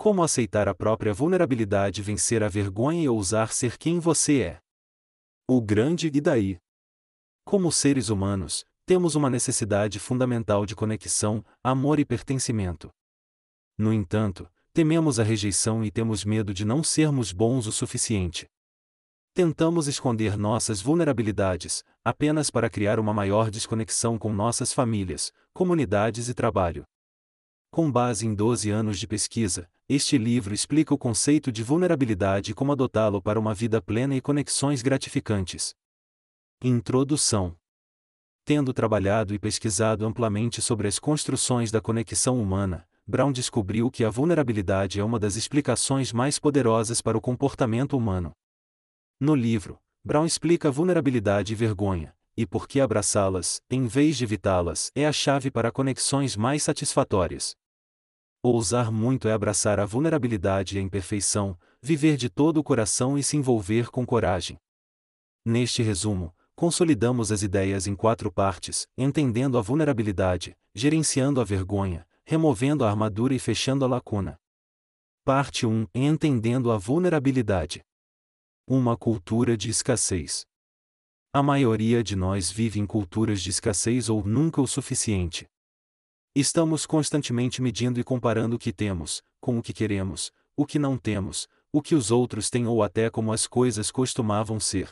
Como aceitar a própria vulnerabilidade, vencer a vergonha e ousar ser quem você é. O grande e daí. Como seres humanos, temos uma necessidade fundamental de conexão, amor e pertencimento. No entanto, tememos a rejeição e temos medo de não sermos bons o suficiente. Tentamos esconder nossas vulnerabilidades, apenas para criar uma maior desconexão com nossas famílias, comunidades e trabalho. Com base em 12 anos de pesquisa, este livro explica o conceito de vulnerabilidade e como adotá-lo para uma vida plena e conexões gratificantes. Introdução Tendo trabalhado e pesquisado amplamente sobre as construções da conexão humana, Brown descobriu que a vulnerabilidade é uma das explicações mais poderosas para o comportamento humano. No livro, Brown explica vulnerabilidade e vergonha, e por que abraçá-las, em vez de evitá-las, é a chave para conexões mais satisfatórias. Ousar muito é abraçar a vulnerabilidade e a imperfeição, viver de todo o coração e se envolver com coragem. Neste resumo, consolidamos as ideias em quatro partes: entendendo a vulnerabilidade, gerenciando a vergonha, removendo a armadura e fechando a lacuna. Parte 1: Entendendo a vulnerabilidade. Uma cultura de escassez. A maioria de nós vive em culturas de escassez ou nunca o suficiente. Estamos constantemente medindo e comparando o que temos, com o que queremos, o que não temos, o que os outros têm ou até como as coisas costumavam ser.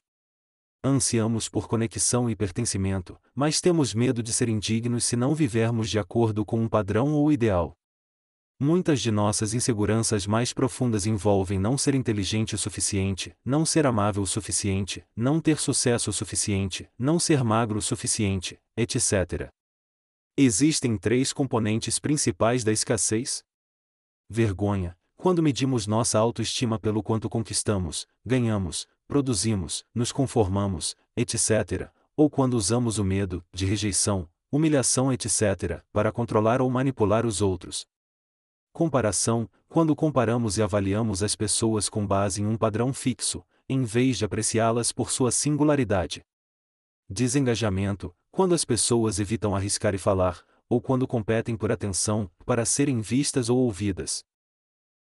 Ansiamos por conexão e pertencimento, mas temos medo de ser indignos se não vivermos de acordo com um padrão ou ideal. Muitas de nossas inseguranças mais profundas envolvem não ser inteligente o suficiente, não ser amável o suficiente, não ter sucesso o suficiente, não ser magro o suficiente, etc. Existem três componentes principais da escassez: vergonha, quando medimos nossa autoestima pelo quanto conquistamos, ganhamos, produzimos, nos conformamos, etc., ou quando usamos o medo, de rejeição, humilhação, etc., para controlar ou manipular os outros. Comparação, quando comparamos e avaliamos as pessoas com base em um padrão fixo, em vez de apreciá-las por sua singularidade. Desengajamento, quando as pessoas evitam arriscar e falar, ou quando competem por atenção, para serem vistas ou ouvidas.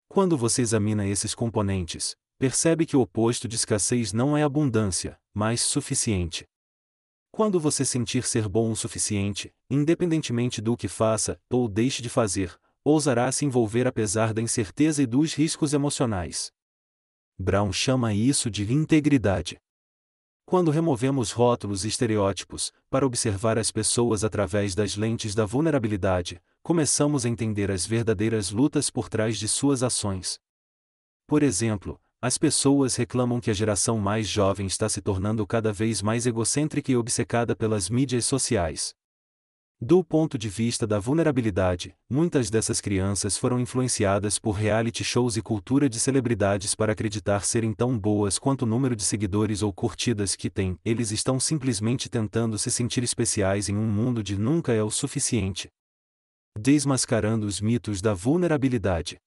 Quando você examina esses componentes, percebe que o oposto de escassez não é abundância, mas suficiente. Quando você sentir ser bom o suficiente, independentemente do que faça ou deixe de fazer, ousará se envolver apesar da incerteza e dos riscos emocionais. Brown chama isso de integridade. Quando removemos rótulos e estereótipos, para observar as pessoas através das lentes da vulnerabilidade, começamos a entender as verdadeiras lutas por trás de suas ações. Por exemplo, as pessoas reclamam que a geração mais jovem está se tornando cada vez mais egocêntrica e obcecada pelas mídias sociais. Do ponto de vista da vulnerabilidade, muitas dessas crianças foram influenciadas por reality shows e cultura de celebridades para acreditar serem tão boas quanto o número de seguidores ou curtidas que têm. Eles estão simplesmente tentando se sentir especiais em um mundo de nunca é o suficiente. Desmascarando os mitos da vulnerabilidade.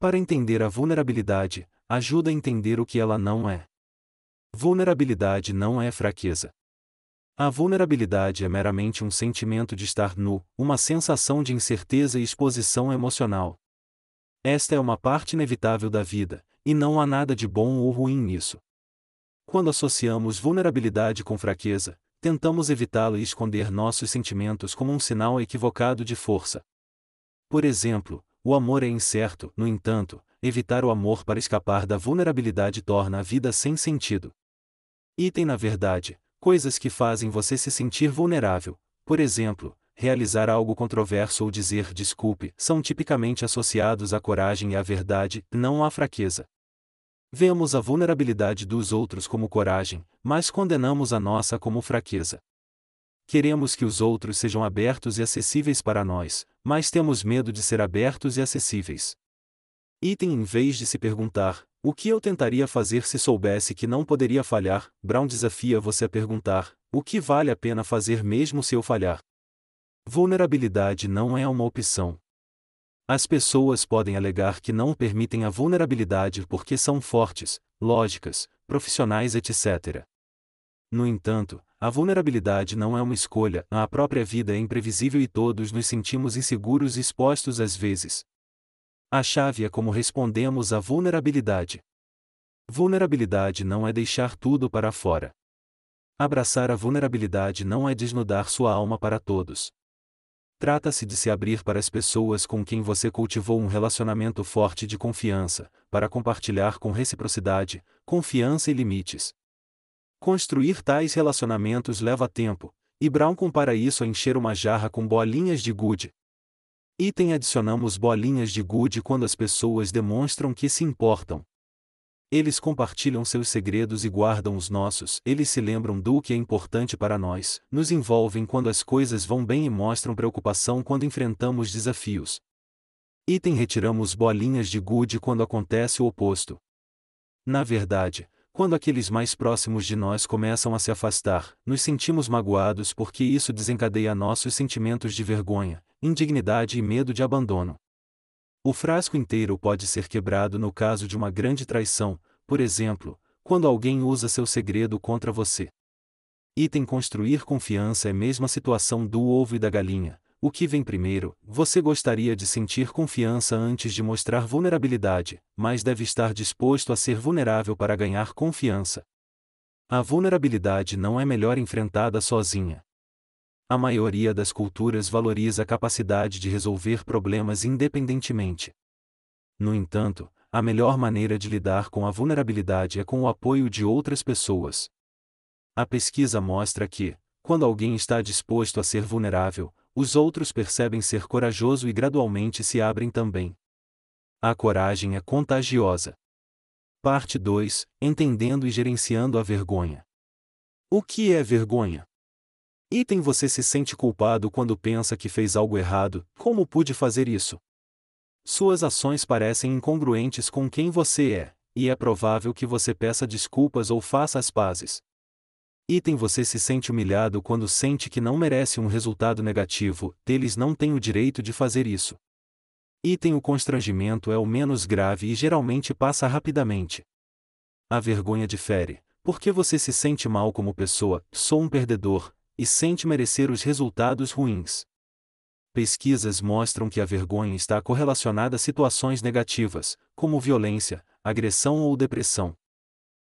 Para entender a vulnerabilidade, ajuda a entender o que ela não é. Vulnerabilidade não é fraqueza. A vulnerabilidade é meramente um sentimento de estar nu, uma sensação de incerteza e exposição emocional. Esta é uma parte inevitável da vida, e não há nada de bom ou ruim nisso. Quando associamos vulnerabilidade com fraqueza, tentamos evitá-la e esconder nossos sentimentos como um sinal equivocado de força. Por exemplo, o amor é incerto, no entanto, evitar o amor para escapar da vulnerabilidade torna a vida sem sentido. Item na verdade, Coisas que fazem você se sentir vulnerável, por exemplo, realizar algo controverso ou dizer desculpe, são tipicamente associados à coragem e à verdade, não à fraqueza. Vemos a vulnerabilidade dos outros como coragem, mas condenamos a nossa como fraqueza. Queremos que os outros sejam abertos e acessíveis para nós, mas temos medo de ser abertos e acessíveis. Item em vez de se perguntar, o que eu tentaria fazer se soubesse que não poderia falhar, Brown desafia você a perguntar, o que vale a pena fazer mesmo se eu falhar? Vulnerabilidade não é uma opção. As pessoas podem alegar que não permitem a vulnerabilidade porque são fortes, lógicas, profissionais, etc. No entanto, a vulnerabilidade não é uma escolha, a própria vida é imprevisível e todos nos sentimos inseguros e expostos às vezes. A chave é como respondemos à vulnerabilidade. Vulnerabilidade não é deixar tudo para fora. Abraçar a vulnerabilidade não é desnudar sua alma para todos. Trata-se de se abrir para as pessoas com quem você cultivou um relacionamento forte de confiança, para compartilhar com reciprocidade, confiança e limites. Construir tais relacionamentos leva tempo, e Brown compara isso a encher uma jarra com bolinhas de gude. Item adicionamos bolinhas de gude quando as pessoas demonstram que se importam. Eles compartilham seus segredos e guardam os nossos, eles se lembram do que é importante para nós, nos envolvem quando as coisas vão bem e mostram preocupação quando enfrentamos desafios. Item retiramos bolinhas de gude quando acontece o oposto. Na verdade, quando aqueles mais próximos de nós começam a se afastar, nos sentimos magoados porque isso desencadeia nossos sentimentos de vergonha, indignidade e medo de abandono. O frasco inteiro pode ser quebrado no caso de uma grande traição, por exemplo, quando alguém usa seu segredo contra você. Item construir confiança é mesma situação do ovo e da galinha. O que vem primeiro? Você gostaria de sentir confiança antes de mostrar vulnerabilidade, mas deve estar disposto a ser vulnerável para ganhar confiança. A vulnerabilidade não é melhor enfrentada sozinha. A maioria das culturas valoriza a capacidade de resolver problemas independentemente. No entanto, a melhor maneira de lidar com a vulnerabilidade é com o apoio de outras pessoas. A pesquisa mostra que, quando alguém está disposto a ser vulnerável, os outros percebem ser corajoso e gradualmente se abrem também. A coragem é contagiosa. Parte 2 Entendendo e gerenciando a vergonha. O que é vergonha? Item você se sente culpado quando pensa que fez algo errado, como pude fazer isso? Suas ações parecem incongruentes com quem você é, e é provável que você peça desculpas ou faça as pazes. Item você se sente humilhado quando sente que não merece um resultado negativo, eles não têm o direito de fazer isso. Item o constrangimento é o menos grave e geralmente passa rapidamente. A vergonha difere, porque você se sente mal como pessoa, sou um perdedor, e sente merecer os resultados ruins. Pesquisas mostram que a vergonha está correlacionada a situações negativas, como violência, agressão ou depressão.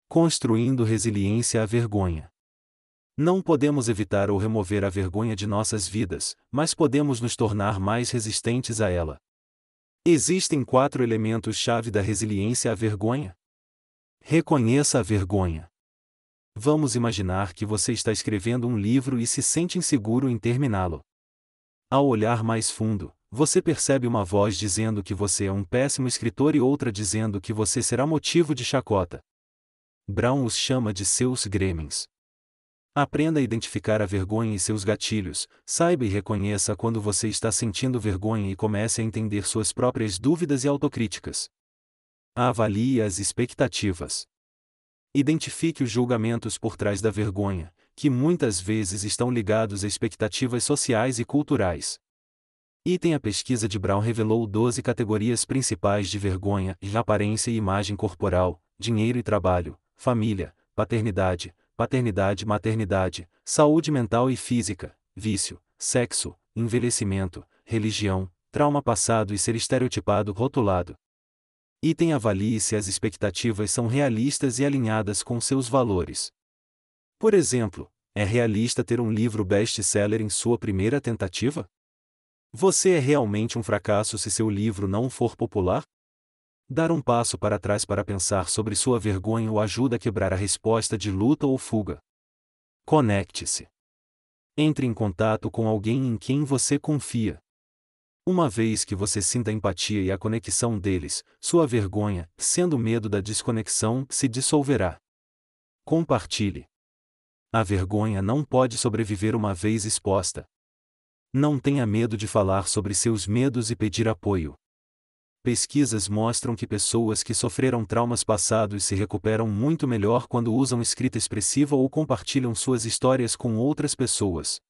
Construindo resiliência à vergonha. Não podemos evitar ou remover a vergonha de nossas vidas, mas podemos nos tornar mais resistentes a ela. Existem quatro elementos-chave da resiliência à vergonha. Reconheça a vergonha. Vamos imaginar que você está escrevendo um livro e se sente inseguro em terminá-lo. Ao olhar mais fundo, você percebe uma voz dizendo que você é um péssimo escritor e outra dizendo que você será motivo de chacota. Brown os chama de seus gremlins. Aprenda a identificar a vergonha e seus gatilhos, saiba e reconheça quando você está sentindo vergonha e comece a entender suas próprias dúvidas e autocríticas. Avalie as expectativas. Identifique os julgamentos por trás da vergonha, que muitas vezes estão ligados a expectativas sociais e culturais. Item a pesquisa de Brown revelou 12 categorias principais de vergonha, aparência e imagem corporal, dinheiro e trabalho, família, paternidade, paternidade e maternidade, saúde mental e física, vício, sexo, envelhecimento, religião, trauma passado e ser estereotipado rotulado. Item avalie se as expectativas são realistas e alinhadas com seus valores. Por exemplo, é realista ter um livro best-seller em sua primeira tentativa? Você é realmente um fracasso se seu livro não for popular? Dar um passo para trás para pensar sobre sua vergonha o ajuda a quebrar a resposta de luta ou fuga. Conecte-se. Entre em contato com alguém em quem você confia. Uma vez que você sinta a empatia e a conexão deles, sua vergonha, sendo medo da desconexão, se dissolverá. Compartilhe. A vergonha não pode sobreviver uma vez exposta. Não tenha medo de falar sobre seus medos e pedir apoio. Pesquisas mostram que pessoas que sofreram traumas passados se recuperam muito melhor quando usam escrita expressiva ou compartilham suas histórias com outras pessoas.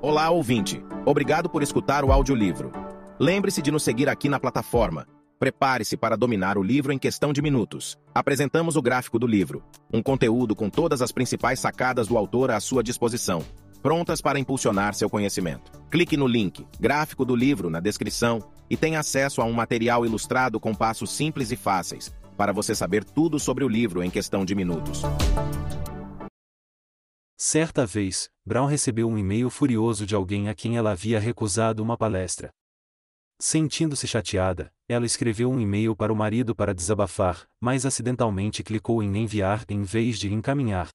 Olá, ouvinte. Obrigado por escutar o audiolivro. Lembre-se de nos seguir aqui na plataforma. Prepare-se para dominar o livro em questão de minutos. Apresentamos o gráfico do livro, um conteúdo com todas as principais sacadas do autor à sua disposição prontas para impulsionar seu conhecimento. Clique no link gráfico do livro na descrição e tenha acesso a um material ilustrado com passos simples e fáceis para você saber tudo sobre o livro em questão de minutos. Certa vez, Brown recebeu um e-mail furioso de alguém a quem ela havia recusado uma palestra. Sentindo-se chateada, ela escreveu um e-mail para o marido para desabafar, mas acidentalmente clicou em enviar em vez de encaminhar.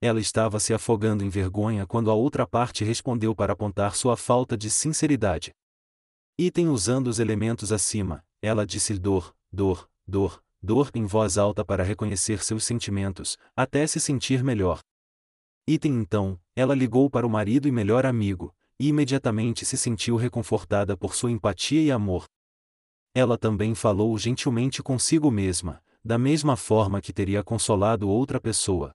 Ela estava se afogando em vergonha quando a outra parte respondeu para apontar sua falta de sinceridade. Item usando os elementos acima, ela disse dor, dor, dor, dor em voz alta para reconhecer seus sentimentos, até se sentir melhor. Item então, ela ligou para o marido e melhor amigo, e imediatamente se sentiu reconfortada por sua empatia e amor. Ela também falou gentilmente consigo mesma, da mesma forma que teria consolado outra pessoa.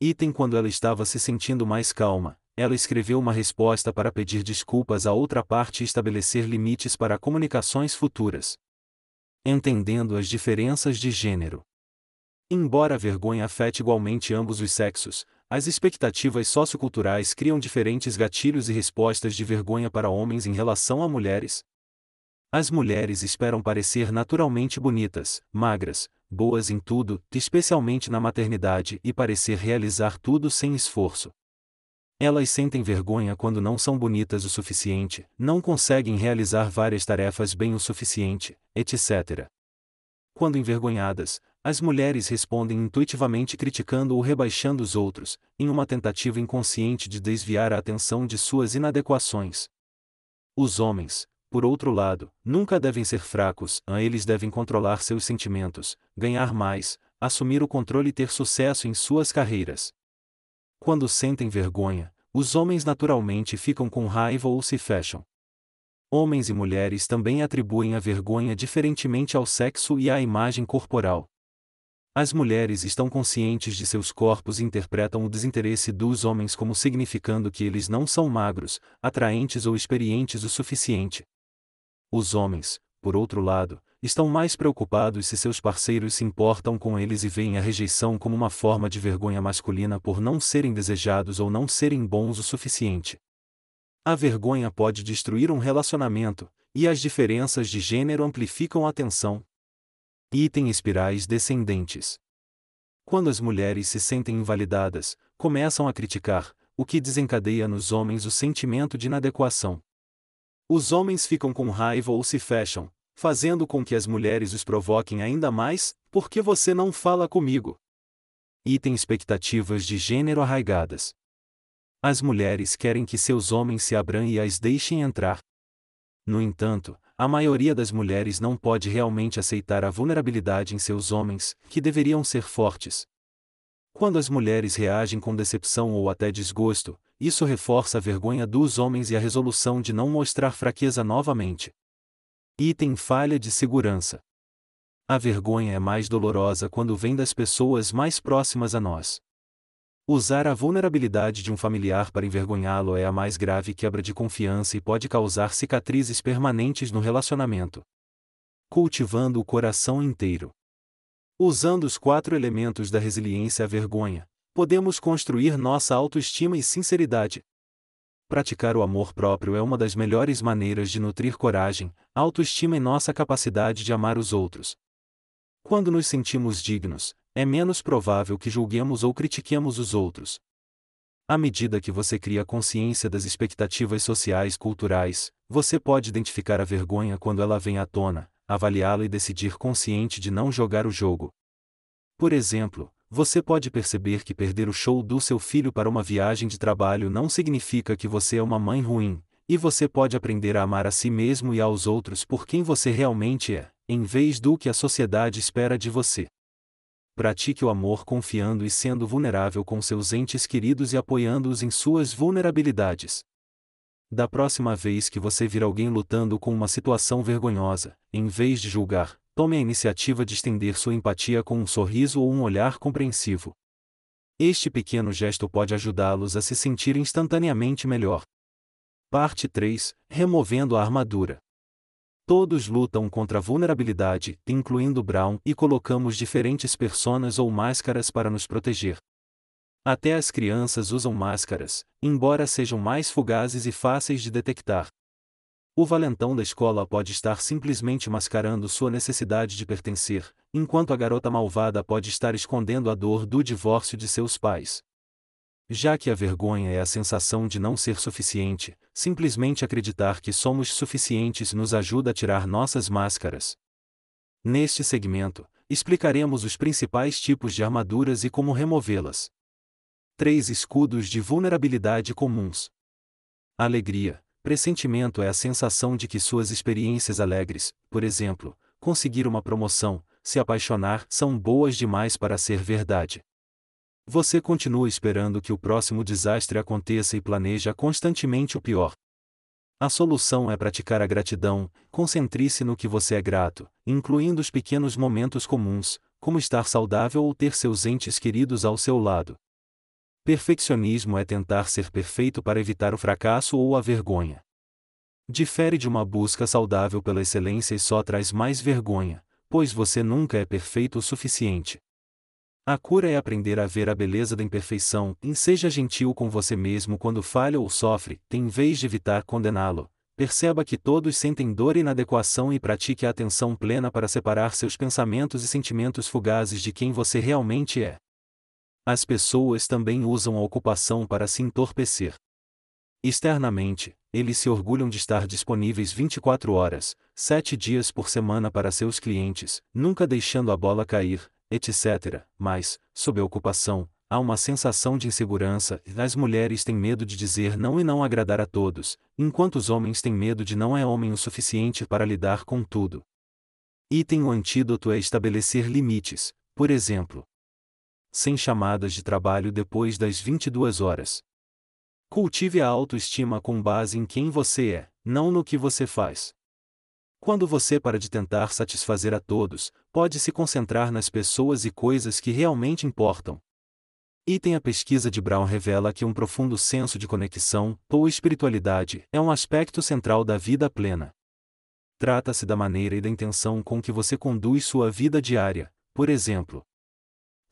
Item quando ela estava se sentindo mais calma, ela escreveu uma resposta para pedir desculpas à outra parte e estabelecer limites para comunicações futuras. Entendendo as diferenças de gênero. Embora a vergonha afete igualmente ambos os sexos, as expectativas socioculturais criam diferentes gatilhos e respostas de vergonha para homens em relação a mulheres. As mulheres esperam parecer naturalmente bonitas, magras, boas em tudo, especialmente na maternidade, e parecer realizar tudo sem esforço. Elas sentem vergonha quando não são bonitas o suficiente, não conseguem realizar várias tarefas bem o suficiente, etc. Quando envergonhadas, as mulheres respondem intuitivamente criticando ou rebaixando os outros, em uma tentativa inconsciente de desviar a atenção de suas inadequações. Os homens, por outro lado, nunca devem ser fracos, eles devem controlar seus sentimentos, ganhar mais, assumir o controle e ter sucesso em suas carreiras. Quando sentem vergonha, os homens naturalmente ficam com raiva ou se fecham. Homens e mulheres também atribuem a vergonha diferentemente ao sexo e à imagem corporal. As mulheres estão conscientes de seus corpos e interpretam o desinteresse dos homens como significando que eles não são magros, atraentes ou experientes o suficiente. Os homens, por outro lado, estão mais preocupados se seus parceiros se importam com eles e veem a rejeição como uma forma de vergonha masculina por não serem desejados ou não serem bons o suficiente. A vergonha pode destruir um relacionamento, e as diferenças de gênero amplificam a tensão. Item espirais descendentes. Quando as mulheres se sentem invalidadas, começam a criticar, o que desencadeia nos homens o sentimento de inadequação. Os homens ficam com raiva ou se fecham, fazendo com que as mulheres os provoquem ainda mais, porque você não fala comigo. Item expectativas de gênero arraigadas. As mulheres querem que seus homens se abram e as deixem entrar. No entanto, a maioria das mulheres não pode realmente aceitar a vulnerabilidade em seus homens, que deveriam ser fortes. Quando as mulheres reagem com decepção ou até desgosto, isso reforça a vergonha dos homens e a resolução de não mostrar fraqueza novamente. Item falha de segurança. A vergonha é mais dolorosa quando vem das pessoas mais próximas a nós. Usar a vulnerabilidade de um familiar para envergonhá-lo é a mais grave quebra de confiança e pode causar cicatrizes permanentes no relacionamento. Cultivando o coração inteiro. Usando os quatro elementos da resiliência à vergonha, podemos construir nossa autoestima e sinceridade. Praticar o amor próprio é uma das melhores maneiras de nutrir coragem, autoestima e nossa capacidade de amar os outros. Quando nos sentimos dignos, é menos provável que julguemos ou critiquemos os outros. À medida que você cria consciência das expectativas sociais culturais, você pode identificar a vergonha quando ela vem à tona, avaliá-la e decidir consciente de não jogar o jogo. Por exemplo, você pode perceber que perder o show do seu filho para uma viagem de trabalho não significa que você é uma mãe ruim, e você pode aprender a amar a si mesmo e aos outros por quem você realmente é, em vez do que a sociedade espera de você. Pratique o amor confiando e sendo vulnerável com seus entes queridos e apoiando-os em suas vulnerabilidades. Da próxima vez que você vir alguém lutando com uma situação vergonhosa, em vez de julgar, tome a iniciativa de estender sua empatia com um sorriso ou um olhar compreensivo. Este pequeno gesto pode ajudá-los a se sentir instantaneamente melhor. Parte 3 Removendo a armadura. Todos lutam contra a vulnerabilidade, incluindo Brown, e colocamos diferentes personas ou máscaras para nos proteger. Até as crianças usam máscaras, embora sejam mais fugazes e fáceis de detectar. O valentão da escola pode estar simplesmente mascarando sua necessidade de pertencer, enquanto a garota malvada pode estar escondendo a dor do divórcio de seus pais. Já que a vergonha é a sensação de não ser suficiente, simplesmente acreditar que somos suficientes nos ajuda a tirar nossas máscaras. Neste segmento, explicaremos os principais tipos de armaduras e como removê-las. Três escudos de vulnerabilidade comuns. Alegria. Pressentimento é a sensação de que suas experiências alegres, por exemplo, conseguir uma promoção, se apaixonar, são boas demais para ser verdade. Você continua esperando que o próximo desastre aconteça e planeja constantemente o pior. A solução é praticar a gratidão, concentre-se no que você é grato, incluindo os pequenos momentos comuns, como estar saudável ou ter seus entes queridos ao seu lado. Perfeccionismo é tentar ser perfeito para evitar o fracasso ou a vergonha. Difere de uma busca saudável pela excelência e só traz mais vergonha, pois você nunca é perfeito o suficiente. A cura é aprender a ver a beleza da imperfeição e seja gentil com você mesmo quando falha ou sofre, em vez de evitar condená-lo. Perceba que todos sentem dor e inadequação e pratique a atenção plena para separar seus pensamentos e sentimentos fugazes de quem você realmente é. As pessoas também usam a ocupação para se entorpecer. Externamente, eles se orgulham de estar disponíveis 24 horas, 7 dias por semana para seus clientes, nunca deixando a bola cair, etc. Mas, sob a ocupação, há uma sensação de insegurança e as mulheres têm medo de dizer não e não agradar a todos, enquanto os homens têm medo de não é homem o suficiente para lidar com tudo. Item o antídoto é estabelecer limites, por exemplo, sem chamadas de trabalho depois das 22 horas. Cultive a autoestima com base em quem você é, não no que você faz. Quando você para de tentar satisfazer a todos, pode se concentrar nas pessoas e coisas que realmente importam. Item a pesquisa de Brown revela que um profundo senso de conexão, ou espiritualidade, é um aspecto central da vida plena. Trata-se da maneira e da intenção com que você conduz sua vida diária, por exemplo,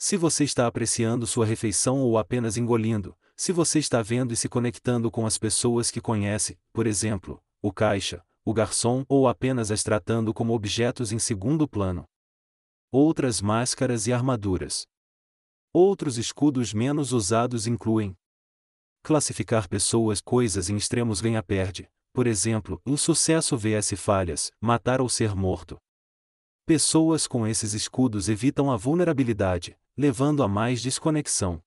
se você está apreciando sua refeição ou apenas engolindo, se você está vendo e se conectando com as pessoas que conhece, por exemplo, o caixa, o garçom ou apenas as tratando como objetos em segundo plano. Outras máscaras e armaduras. Outros escudos menos usados incluem classificar pessoas, coisas em extremos ganha-perde, por exemplo, insucesso vs falhas, matar ou ser morto. Pessoas com esses escudos evitam a vulnerabilidade, levando a mais desconexão.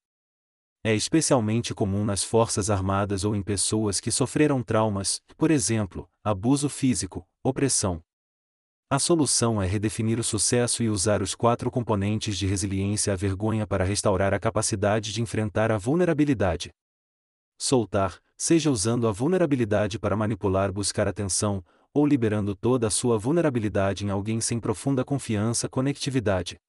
É especialmente comum nas Forças Armadas ou em pessoas que sofreram traumas, por exemplo, abuso físico, opressão. A solução é redefinir o sucesso e usar os quatro componentes de resiliência à vergonha para restaurar a capacidade de enfrentar a vulnerabilidade. Soltar, seja usando a vulnerabilidade para manipular, buscar atenção, ou liberando toda a sua vulnerabilidade em alguém sem profunda confiança, conectividade.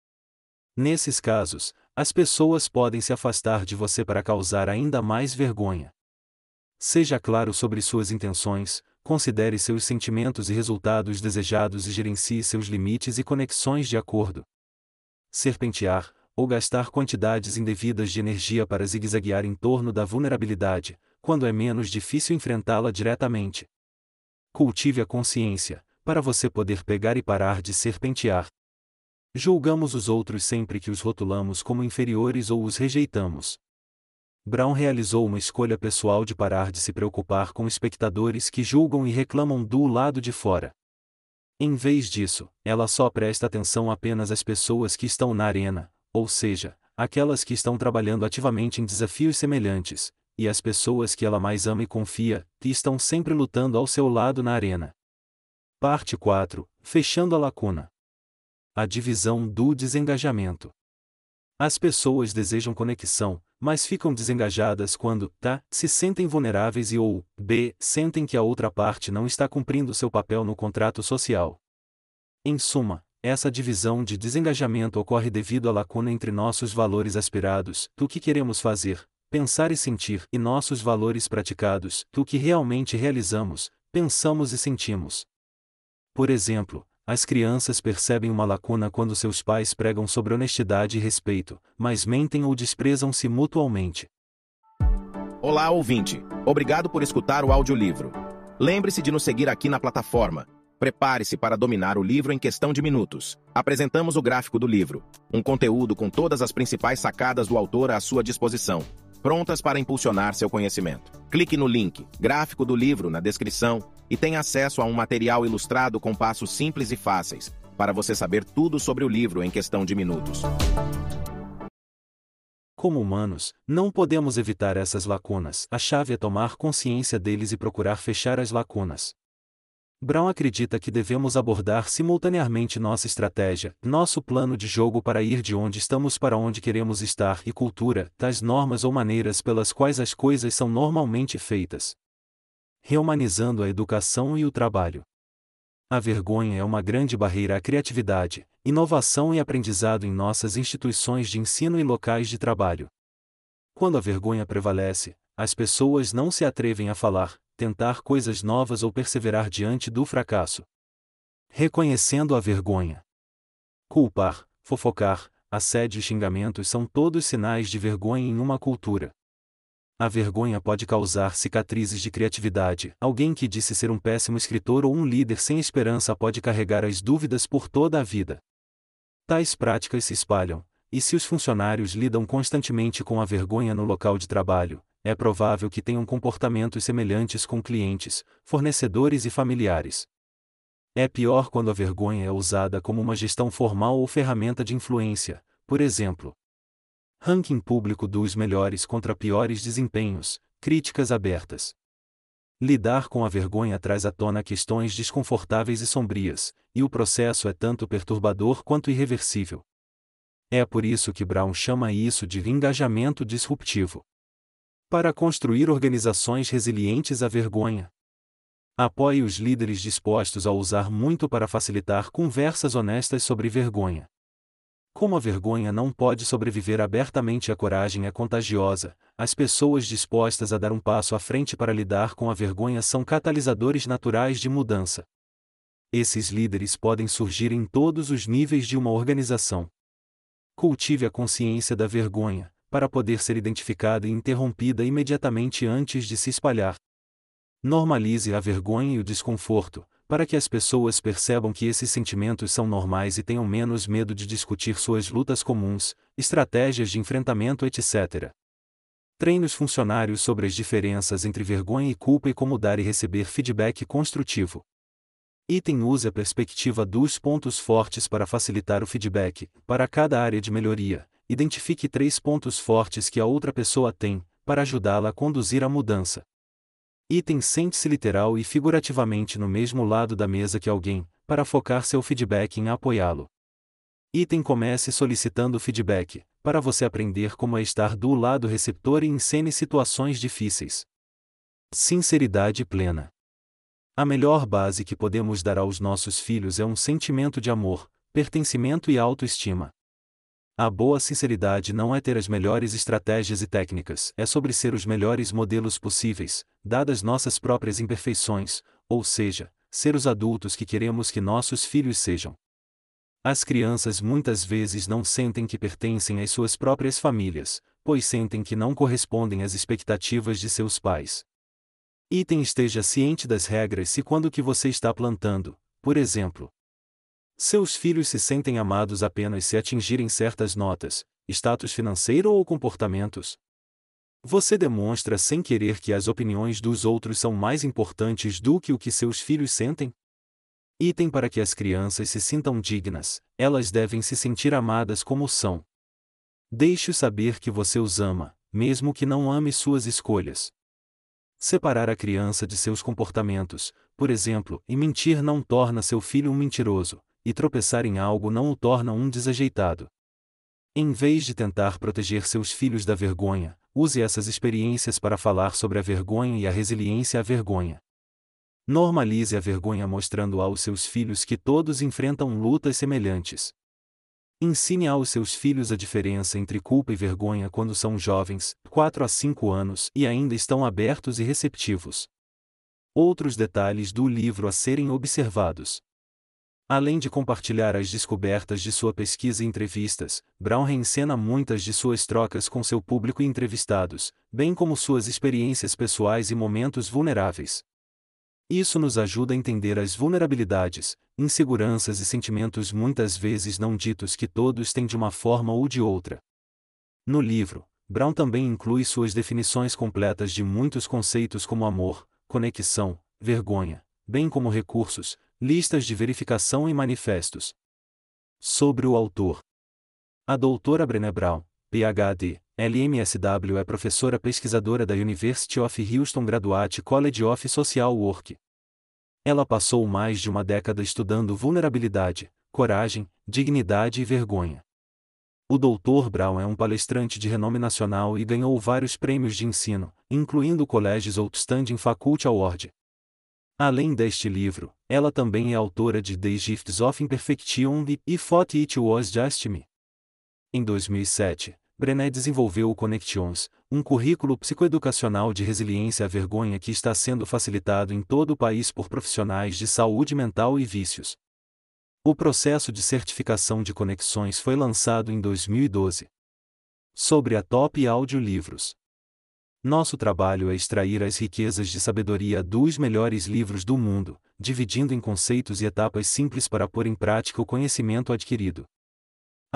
Nesses casos, as pessoas podem se afastar de você para causar ainda mais vergonha. Seja claro sobre suas intenções, considere seus sentimentos e resultados desejados e gerencie seus limites e conexões de acordo. Serpentear, ou gastar quantidades indevidas de energia para zigue-zaguear em torno da vulnerabilidade, quando é menos difícil enfrentá-la diretamente. Cultive a consciência, para você poder pegar e parar de serpentear. Julgamos os outros sempre que os rotulamos como inferiores ou os rejeitamos. Brown realizou uma escolha pessoal de parar de se preocupar com espectadores que julgam e reclamam do lado de fora. Em vez disso, ela só presta atenção apenas às pessoas que estão na arena, ou seja, aquelas que estão trabalhando ativamente em desafios semelhantes, e as pessoas que ela mais ama e confia, que estão sempre lutando ao seu lado na arena. Parte 4 Fechando a lacuna a divisão do desengajamento. As pessoas desejam conexão, mas ficam desengajadas quando, tá, se sentem vulneráveis e ou, b, sentem que a outra parte não está cumprindo seu papel no contrato social. Em suma, essa divisão de desengajamento ocorre devido à lacuna entre nossos valores aspirados, do que queremos fazer, pensar e sentir, e nossos valores praticados, do que realmente realizamos, pensamos e sentimos. Por exemplo, as crianças percebem uma lacuna quando seus pais pregam sobre honestidade e respeito, mas mentem ou desprezam-se mutualmente. Olá, ouvinte. Obrigado por escutar o audiolivro. Lembre-se de nos seguir aqui na plataforma. Prepare-se para dominar o livro em questão de minutos. Apresentamos o gráfico do livro, um conteúdo com todas as principais sacadas do autor à sua disposição prontas para impulsionar seu conhecimento. Clique no link, gráfico do livro, na descrição e tenha acesso a um material ilustrado com passos simples e fáceis, para você saber tudo sobre o livro em questão de minutos. Como humanos, não podemos evitar essas lacunas. A chave é tomar consciência deles e procurar fechar as lacunas. Brown acredita que devemos abordar simultaneamente nossa estratégia, nosso plano de jogo para ir de onde estamos para onde queremos estar e cultura, tais normas ou maneiras pelas quais as coisas são normalmente feitas. Rehumanizando a educação e o trabalho. A vergonha é uma grande barreira à criatividade, inovação e aprendizado em nossas instituições de ensino e locais de trabalho. Quando a vergonha prevalece, as pessoas não se atrevem a falar, tentar coisas novas ou perseverar diante do fracasso. Reconhecendo a vergonha. Culpar, fofocar, assédio e xingamentos são todos sinais de vergonha em uma cultura. A vergonha pode causar cicatrizes de criatividade. Alguém que disse ser um péssimo escritor ou um líder sem esperança pode carregar as dúvidas por toda a vida. Tais práticas se espalham, e se os funcionários lidam constantemente com a vergonha no local de trabalho, é provável que tenham comportamentos semelhantes com clientes, fornecedores e familiares. É pior quando a vergonha é usada como uma gestão formal ou ferramenta de influência, por exemplo. Ranking público dos melhores contra piores desempenhos, críticas abertas. Lidar com a vergonha traz à tona questões desconfortáveis e sombrias, e o processo é tanto perturbador quanto irreversível. É por isso que Brown chama isso de engajamento disruptivo para construir organizações resilientes à vergonha. Apoie os líderes dispostos a usar muito para facilitar conversas honestas sobre vergonha. Como a vergonha não pode sobreviver abertamente à coragem é contagiosa, as pessoas dispostas a dar um passo à frente para lidar com a vergonha são catalisadores naturais de mudança. Esses líderes podem surgir em todos os níveis de uma organização. Cultive a consciência da vergonha, para poder ser identificada e interrompida imediatamente antes de se espalhar. Normalize a vergonha e o desconforto, para que as pessoas percebam que esses sentimentos são normais e tenham menos medo de discutir suas lutas comuns, estratégias de enfrentamento, etc. Treine os funcionários sobre as diferenças entre vergonha e culpa e como dar e receber feedback construtivo. Item use a perspectiva dos pontos fortes para facilitar o feedback, para cada área de melhoria, identifique três pontos fortes que a outra pessoa tem, para ajudá-la a conduzir a mudança. Item sente-se literal e figurativamente no mesmo lado da mesa que alguém, para focar seu feedback em apoiá-lo. Item comece solicitando feedback, para você aprender como é estar do lado receptor e encene situações difíceis. Sinceridade plena. A melhor base que podemos dar aos nossos filhos é um sentimento de amor, pertencimento e autoestima. A boa sinceridade não é ter as melhores estratégias e técnicas, é sobre ser os melhores modelos possíveis, dadas nossas próprias imperfeições, ou seja, ser os adultos que queremos que nossos filhos sejam. As crianças muitas vezes não sentem que pertencem às suas próprias famílias, pois sentem que não correspondem às expectativas de seus pais. Item esteja ciente das regras se quando que você está plantando, por exemplo, seus filhos se sentem amados apenas se atingirem certas notas, status financeiro ou comportamentos. Você demonstra sem querer que as opiniões dos outros são mais importantes do que o que seus filhos sentem? Item para que as crianças se sintam dignas, elas devem se sentir amadas como são. Deixe-os saber que você os ama, mesmo que não ame suas escolhas. Separar a criança de seus comportamentos, por exemplo, e mentir não torna seu filho um mentiroso, e tropeçar em algo não o torna um desajeitado. Em vez de tentar proteger seus filhos da vergonha, use essas experiências para falar sobre a vergonha e a resiliência à vergonha. Normalize a vergonha mostrando aos seus filhos que todos enfrentam lutas semelhantes. Ensine aos seus filhos a diferença entre culpa e vergonha quando são jovens, 4 a 5 anos, e ainda estão abertos e receptivos. Outros detalhes do livro a serem observados. Além de compartilhar as descobertas de sua pesquisa e entrevistas, Brown reencena muitas de suas trocas com seu público e entrevistados, bem como suas experiências pessoais e momentos vulneráveis. Isso nos ajuda a entender as vulnerabilidades, inseguranças e sentimentos muitas vezes não ditos que todos têm de uma forma ou de outra. No livro, Brown também inclui suas definições completas de muitos conceitos como amor, conexão, vergonha, bem como recursos, listas de verificação e manifestos. Sobre o autor. A doutora Brené Brown, PhD, LMSW é professora pesquisadora da University of Houston Graduate College of Social Work. Ela passou mais de uma década estudando vulnerabilidade, coragem, dignidade e vergonha. O Dr. Brown é um palestrante de renome nacional e ganhou vários prêmios de ensino, incluindo o Outstanding Faculty Award. Além deste livro, ela também é autora de The Gifts of Imperfection e I Thought It Was Just Me. Em 2007, Brené desenvolveu o Connections, um currículo psicoeducacional de resiliência à vergonha que está sendo facilitado em todo o país por profissionais de saúde mental e vícios. O processo de certificação de conexões foi lançado em 2012. Sobre a Top Audiolivros. Nosso trabalho é extrair as riquezas de sabedoria dos melhores livros do mundo, dividindo em conceitos e etapas simples para pôr em prática o conhecimento adquirido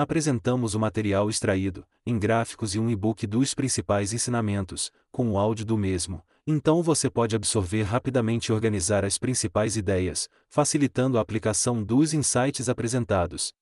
apresentamos o material extraído, em gráficos e um e-book dos principais ensinamentos, com o áudio do mesmo, então você pode absorver rapidamente e organizar as principais ideias, facilitando a aplicação dos insights apresentados.